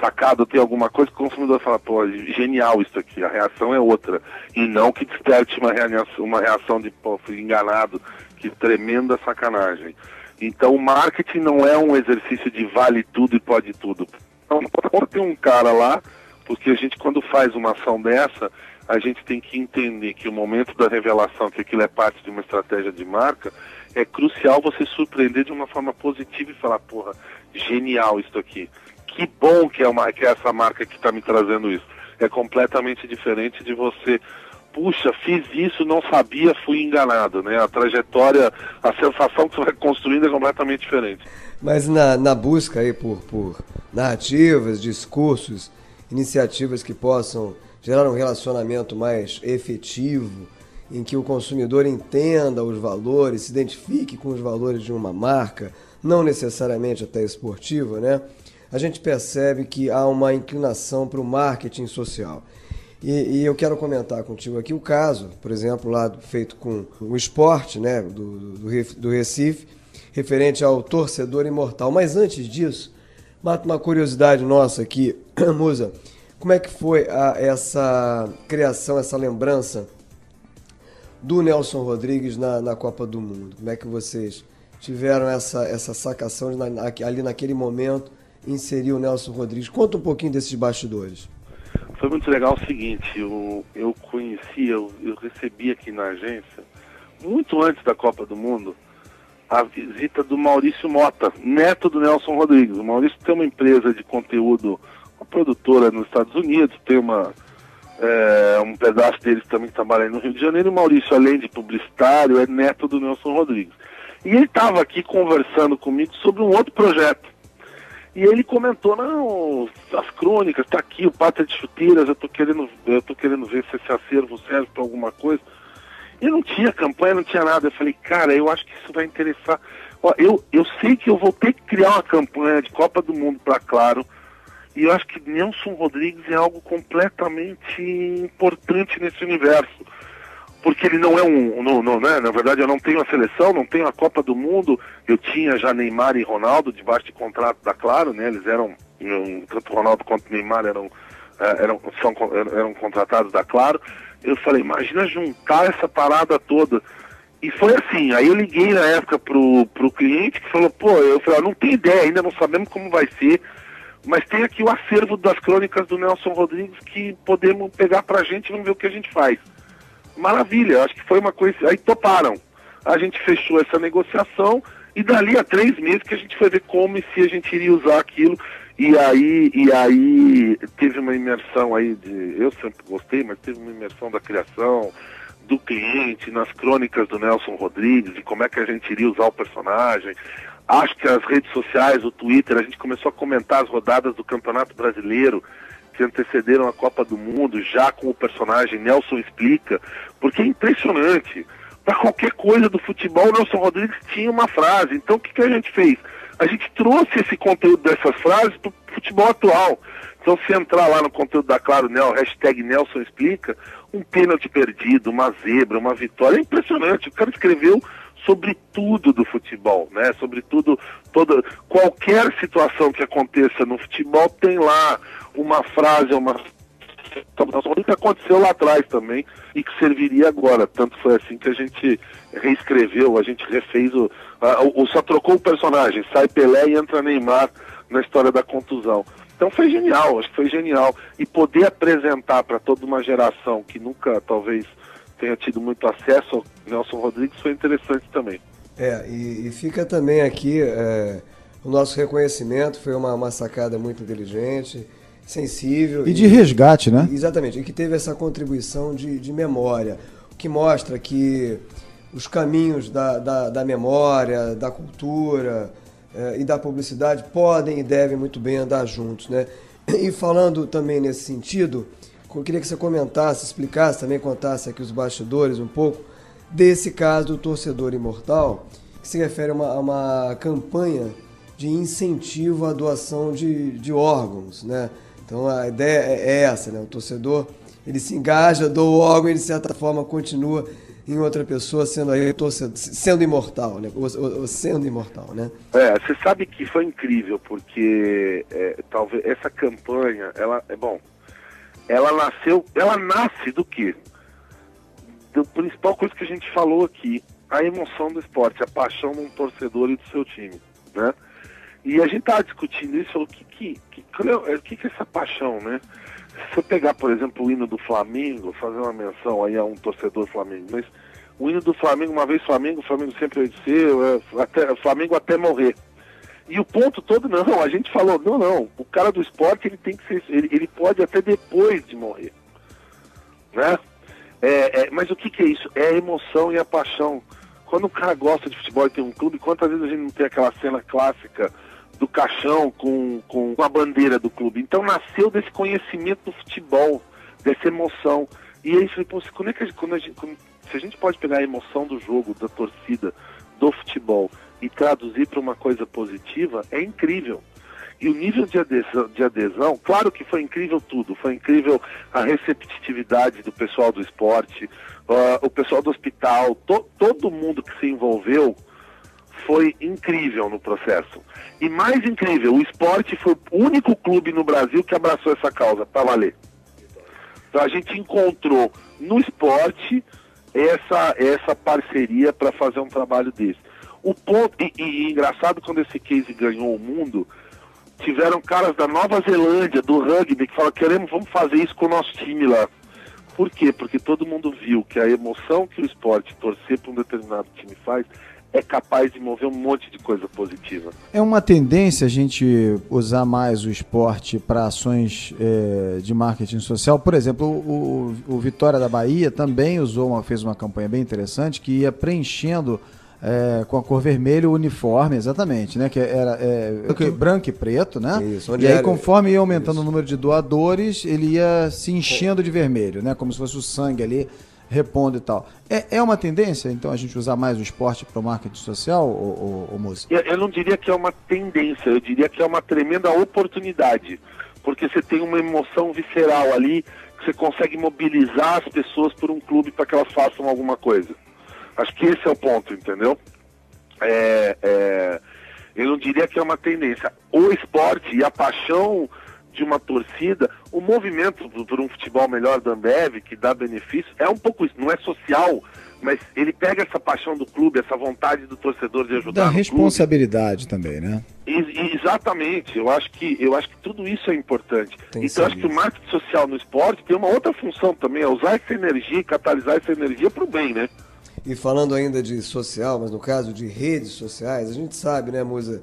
sacado, tem alguma coisa que o consumidor fala, pô, genial isso aqui, a reação é outra. E não que desperte uma reação, uma reação de, pô, fui enganado, que tremenda sacanagem. Então o marketing não é um exercício de vale tudo e pode tudo. Então, tem um cara lá, porque a gente quando faz uma ação dessa, a gente tem que entender que o momento da revelação, que aquilo é parte de uma estratégia de marca, é crucial você surpreender de uma forma positiva e falar, porra, genial isso aqui. Que bom que é, uma, que é essa marca que está me trazendo isso. É completamente diferente de você, puxa, fiz isso, não sabia, fui enganado, né? A trajetória, a sensação que você vai construindo é completamente diferente. Mas na, na busca aí por, por narrativas, discursos, iniciativas que possam gerar um relacionamento mais efetivo, em que o consumidor entenda os valores, se identifique com os valores de uma marca, não necessariamente até esportiva, né? A gente percebe que há uma inclinação para o marketing social. E, e, eu quero comentar contigo aqui o caso, por exemplo, lá feito com o esporte né, do, do, do Recife, referente ao torcedor imortal. Mas antes disso, mata uma curiosidade nossa aqui, Musa. Como é que foi a, essa criação, essa lembrança do Nelson Rodrigues na, na Copa do Mundo? Como é que vocês tiveram essa, essa sacação de, na, ali naquele momento inserir o Nelson Rodrigues? Conta um pouquinho desses bastidores. Foi muito legal o seguinte, eu, eu conheci, eu, eu recebi aqui na agência, muito antes da Copa do Mundo, a visita do Maurício Mota, neto do Nelson Rodrigues. O Maurício tem uma empresa de conteúdo, uma produtora nos Estados Unidos, tem uma é, um pedaço deles também trabalha no Rio de Janeiro. E o Maurício, além de publicitário, é neto do Nelson Rodrigues. E ele estava aqui conversando comigo sobre um outro projeto. E ele comentou, não, as crônicas, está aqui o Pátria de Chuteiras, eu estou querendo, eu tô querendo ver se esse acervo serve para alguma coisa. E não tinha campanha, não tinha nada. Eu falei, cara, eu acho que isso vai interessar. Ó, eu, eu sei que eu vou ter que criar uma campanha de Copa do Mundo para Claro, e eu acho que Nelson Rodrigues é algo completamente importante nesse universo. Porque ele não é um. Não, não, né? Na verdade, eu não tenho a seleção, não tenho a Copa do Mundo. Eu tinha já Neymar e Ronaldo debaixo de contrato da Claro, né? Eles eram. Tanto Ronaldo quanto Neymar eram, eh, eram, são, eram contratados da Claro. Eu falei, imagina juntar essa parada toda. E foi assim, aí eu liguei na época pro, pro cliente que falou, pô, eu falei, ah, não tem ideia, ainda não sabemos como vai ser mas tem aqui o acervo das crônicas do Nelson Rodrigues que podemos pegar pra gente e vamos ver o que a gente faz. Maravilha, acho que foi uma coisa. Aí toparam. A gente fechou essa negociação e dali a três meses que a gente foi ver como e se a gente iria usar aquilo. E aí, e aí teve uma imersão aí de. Eu sempre gostei, mas teve uma imersão da criação, do cliente, nas crônicas do Nelson Rodrigues, de como é que a gente iria usar o personagem. Acho que as redes sociais, o Twitter, a gente começou a comentar as rodadas do Campeonato Brasileiro que antecederam a Copa do Mundo, já com o personagem Nelson Explica, porque é impressionante. Para qualquer coisa do futebol, Nelson Rodrigues tinha uma frase. Então o que, que a gente fez? A gente trouxe esse conteúdo dessas frases para o futebol atual. Então, se entrar lá no conteúdo da Claro Nel, hashtag Nelson Explica, um pênalti perdido, uma zebra, uma vitória, é impressionante. O cara escreveu sobre tudo do futebol, né? Sobre tudo, toda, qualquer situação que aconteça no futebol tem lá uma frase, uma que aconteceu lá atrás também e que serviria agora. Tanto foi assim que a gente reescreveu, a gente refez o, a, o só trocou o personagem, sai Pelé e entra Neymar na história da contusão. Então foi genial, acho que foi genial. E poder apresentar para toda uma geração que nunca, talvez, tenha tido muito acesso ao Nelson Rodrigues foi interessante também. É, e, e fica também aqui é, o nosso reconhecimento, foi uma, uma sacada muito inteligente, sensível. E, e de resgate, né? Exatamente, e que teve essa contribuição de, de memória, o que mostra que os caminhos da, da, da memória, da cultura é, e da publicidade podem e devem muito bem andar juntos, né? E falando também nesse sentido, eu queria que você comentasse, explicasse, também contasse aqui os bastidores um pouco desse caso do torcedor imortal, que se refere a uma, a uma campanha de incentivo à doação de, de órgãos, né? Então a ideia é essa, né? O torcedor ele se engaja, doa o órgão e de certa forma continua em outra pessoa sendo aí torcedor, sendo imortal, né? Ou, ou, sendo imortal, né? É, você sabe que foi incrível porque é, talvez essa campanha, ela é bom, ela nasceu, ela nasce do quê? Do principal coisa que a gente falou aqui, a emoção do esporte, a paixão de um torcedor e do seu time, né? E a gente tava discutindo isso, o que que, que, que, que é essa paixão, né? Se eu pegar, por exemplo, o hino do Flamengo, fazer uma menção aí a um torcedor Flamengo, mas o hino do Flamengo, uma vez Flamengo, Flamengo sempre vai ser, é, até, Flamengo até morrer. E o ponto todo, não, a gente falou, não, não, o cara do esporte ele tem que ser, ele, ele pode até depois de morrer. Né? É, é, mas o que, que é isso? É a emoção e a paixão. Quando o cara gosta de futebol e tem um clube, quantas vezes a gente não tem aquela cena clássica do caixão com, com a bandeira do clube. Então nasceu desse conhecimento do futebol, dessa emoção. E aí falei, pô, quando é que a gente, quando a gente, se a gente pode pegar a emoção do jogo, da torcida, do futebol e traduzir para uma coisa positiva, é incrível. E o nível de adesão, de adesão, claro que foi incrível tudo, foi incrível a receptividade do pessoal do esporte, uh, o pessoal do hospital, to, todo mundo que se envolveu foi incrível no processo. E mais incrível, o esporte foi o único clube no Brasil que abraçou essa causa, para valer. Então a gente encontrou no esporte essa, essa parceria para fazer um trabalho desse. O ponto, e, e, engraçado quando esse case ganhou o mundo, tiveram caras da Nova Zelândia, do rugby, que falaram, queremos, vamos fazer isso com o nosso time lá. Por quê? Porque todo mundo viu que a emoção que o esporte torcer para um determinado time faz é capaz de mover um monte de coisa positiva. É uma tendência a gente usar mais o esporte para ações é, de marketing social. Por exemplo, o, o, Vitória da Bahia também usou uma, fez uma campanha bem interessante que ia preenchendo é, com a cor vermelha o uniforme, exatamente, né? Que era é, branco e preto, né? Isso, e aí, conforme ia aumentando Isso. o número de doadores, ele ia se enchendo de vermelho, né? Como se fosse o sangue ali repondo e tal. É, é uma tendência, então, a gente usar mais o esporte para o marketing social, ou, ou, ou Eu, eu não diria que é uma tendência, eu diria que é uma tremenda oportunidade, porque você tem uma emoção visceral ali, que você consegue mobilizar as pessoas por um clube para que elas façam alguma coisa. Acho que esse é o ponto, entendeu? É, é, eu não diria que é uma tendência. O esporte e a paixão de uma torcida, o movimento por um futebol melhor da Ambev, que dá benefício, é um pouco isso, não é social, mas ele pega essa paixão do clube, essa vontade do torcedor de ajudar. Da responsabilidade clube. também, né? E, exatamente, eu acho que eu acho que tudo isso é importante. Tem então eu acho que o marketing social no esporte tem uma outra função também, é usar essa energia e catalisar essa energia para o bem, né? E falando ainda de social, mas no caso de redes sociais, a gente sabe, né, Musa,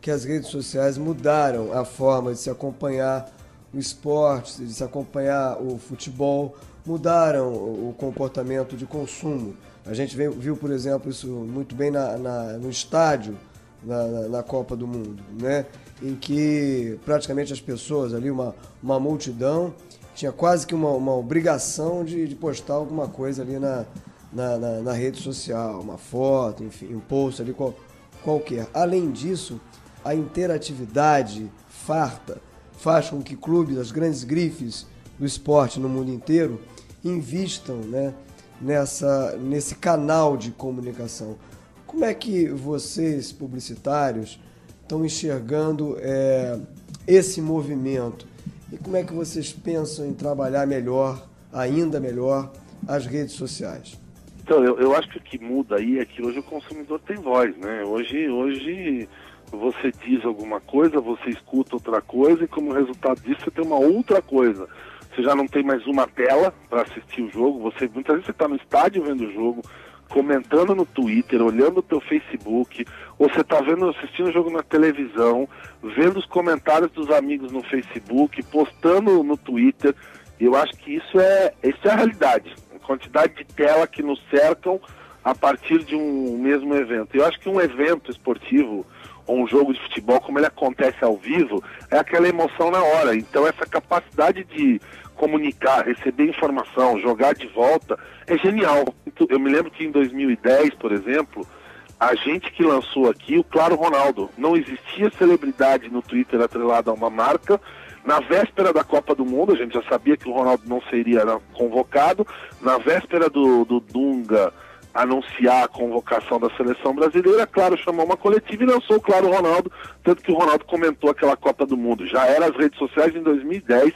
que as redes sociais mudaram a forma de se acompanhar o esporte, de se acompanhar o futebol, mudaram o comportamento de consumo. A gente viu, por exemplo, isso muito bem na, na no estádio, na, na, Copa do Mundo, né? em que praticamente as pessoas ali, uma, uma multidão, tinha quase que uma, uma obrigação de, de postar alguma coisa ali na, na, na, na, rede social, uma foto, enfim, um post ali qual, qualquer. Além disso, a interatividade farta faz com que clubes, as grandes grifes do esporte no mundo inteiro, invistam né, nessa, nesse canal de comunicação. Como é que vocês, publicitários, estão enxergando é, esse movimento? E como é que vocês pensam em trabalhar melhor, ainda melhor, as redes sociais? Então, eu, eu acho que o que muda aí é que hoje o consumidor tem voz, né? Hoje, hoje você diz alguma coisa, você escuta outra coisa e como resultado disso você tem uma outra coisa. Você já não tem mais uma tela para assistir o jogo, você muitas vezes você está no estádio vendo o jogo, comentando no Twitter, olhando o teu Facebook, ou você está vendo, assistindo o jogo na televisão, vendo os comentários dos amigos no Facebook, postando no Twitter. Eu acho que isso é, isso é a realidade. Quantidade de tela que nos cercam a partir de um mesmo evento. Eu acho que um evento esportivo ou um jogo de futebol, como ele acontece ao vivo, é aquela emoção na hora. Então essa capacidade de comunicar, receber informação, jogar de volta, é genial. Eu me lembro que em 2010, por exemplo, a gente que lançou aqui o Claro Ronaldo. Não existia celebridade no Twitter atrelada a uma marca, na véspera da Copa do Mundo, a gente já sabia que o Ronaldo não seria convocado, na véspera do, do Dunga anunciar a convocação da seleção brasileira, claro, chamou uma coletiva e lançou, claro, o Ronaldo, tanto que o Ronaldo comentou aquela Copa do Mundo. Já era as redes sociais em 2010,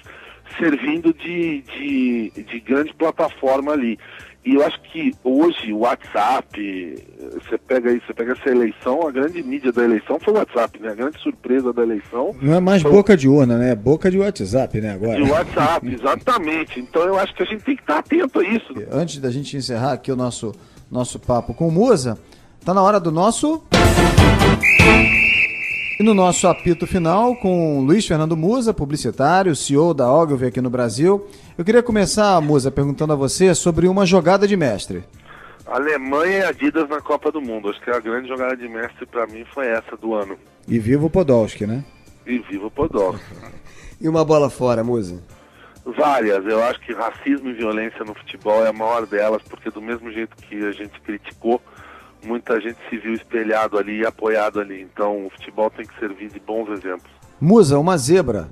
servindo de, de, de grande plataforma ali. E eu acho que hoje o WhatsApp, você pega aí, você pega essa eleição, a grande mídia da eleição foi o WhatsApp, né? A grande surpresa da eleição. Não é mais foi... boca de urna, né? É boca de WhatsApp, né? Agora. De WhatsApp, exatamente. Então eu acho que a gente tem que estar atento a isso. Antes da gente encerrar aqui o nosso, nosso papo com o Musa, tá na hora do nosso. E no nosso apito final, com Luiz Fernando Musa, publicitário, CEO da Ogilvy aqui no Brasil. Eu queria começar, Musa, perguntando a você sobre uma jogada de mestre. Alemanha e Adidas na Copa do Mundo. Acho que a grande jogada de mestre para mim foi essa do ano. E viva o Podolski, né? E viva o Podolski. e uma bola fora, Musa? Várias. Eu acho que racismo e violência no futebol é a maior delas, porque do mesmo jeito que a gente criticou muita gente se viu espelhado ali e apoiado ali. Então o futebol tem que servir de bons exemplos. Musa, uma zebra.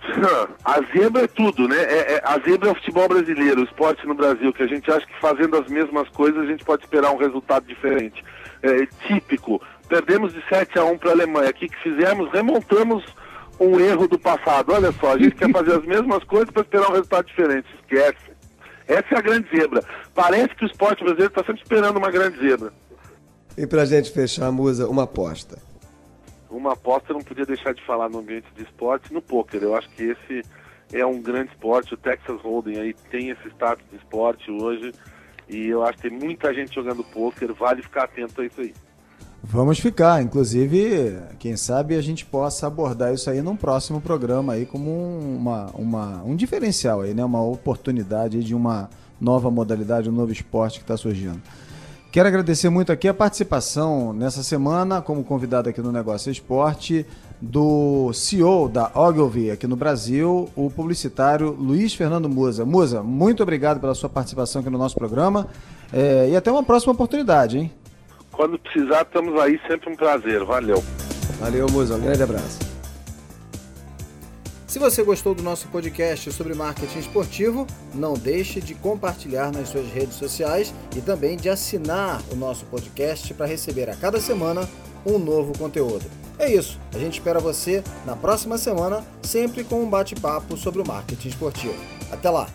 a zebra é tudo, né? É, é, a zebra é o futebol brasileiro, o esporte no Brasil, que a gente acha que fazendo as mesmas coisas a gente pode esperar um resultado diferente. É, típico. Perdemos de 7 a 1 para a Alemanha. O que, que fizemos? Remontamos um erro do passado. Olha só, a gente quer fazer as mesmas coisas para esperar um resultado diferente. Esquece. Essa é a grande zebra. Parece que o esporte brasileiro está sempre esperando uma grande zebra. E para a gente fechar, Musa, uma aposta. Uma aposta eu não podia deixar de falar no ambiente de esporte no pôquer. Eu acho que esse é um grande esporte. O Texas Hold'em aí tem esse status de esporte hoje. E eu acho que tem muita gente jogando pôquer. Vale ficar atento a isso aí. Vamos ficar, inclusive, quem sabe a gente possa abordar isso aí num próximo programa aí como uma, uma, um diferencial aí, né? Uma oportunidade de uma nova modalidade, um novo esporte que está surgindo. Quero agradecer muito aqui a participação nessa semana como convidado aqui no Negócio Esporte do CEO da Ogilvy aqui no Brasil, o publicitário Luiz Fernando Musa. Musa, muito obrigado pela sua participação aqui no nosso programa é, e até uma próxima oportunidade, hein? Quando precisar, estamos aí, sempre um prazer. Valeu. Valeu, Musa. Um grande abraço. Se você gostou do nosso podcast sobre marketing esportivo, não deixe de compartilhar nas suas redes sociais e também de assinar o nosso podcast para receber a cada semana um novo conteúdo. É isso, a gente espera você na próxima semana, sempre com um bate-papo sobre o marketing esportivo. Até lá!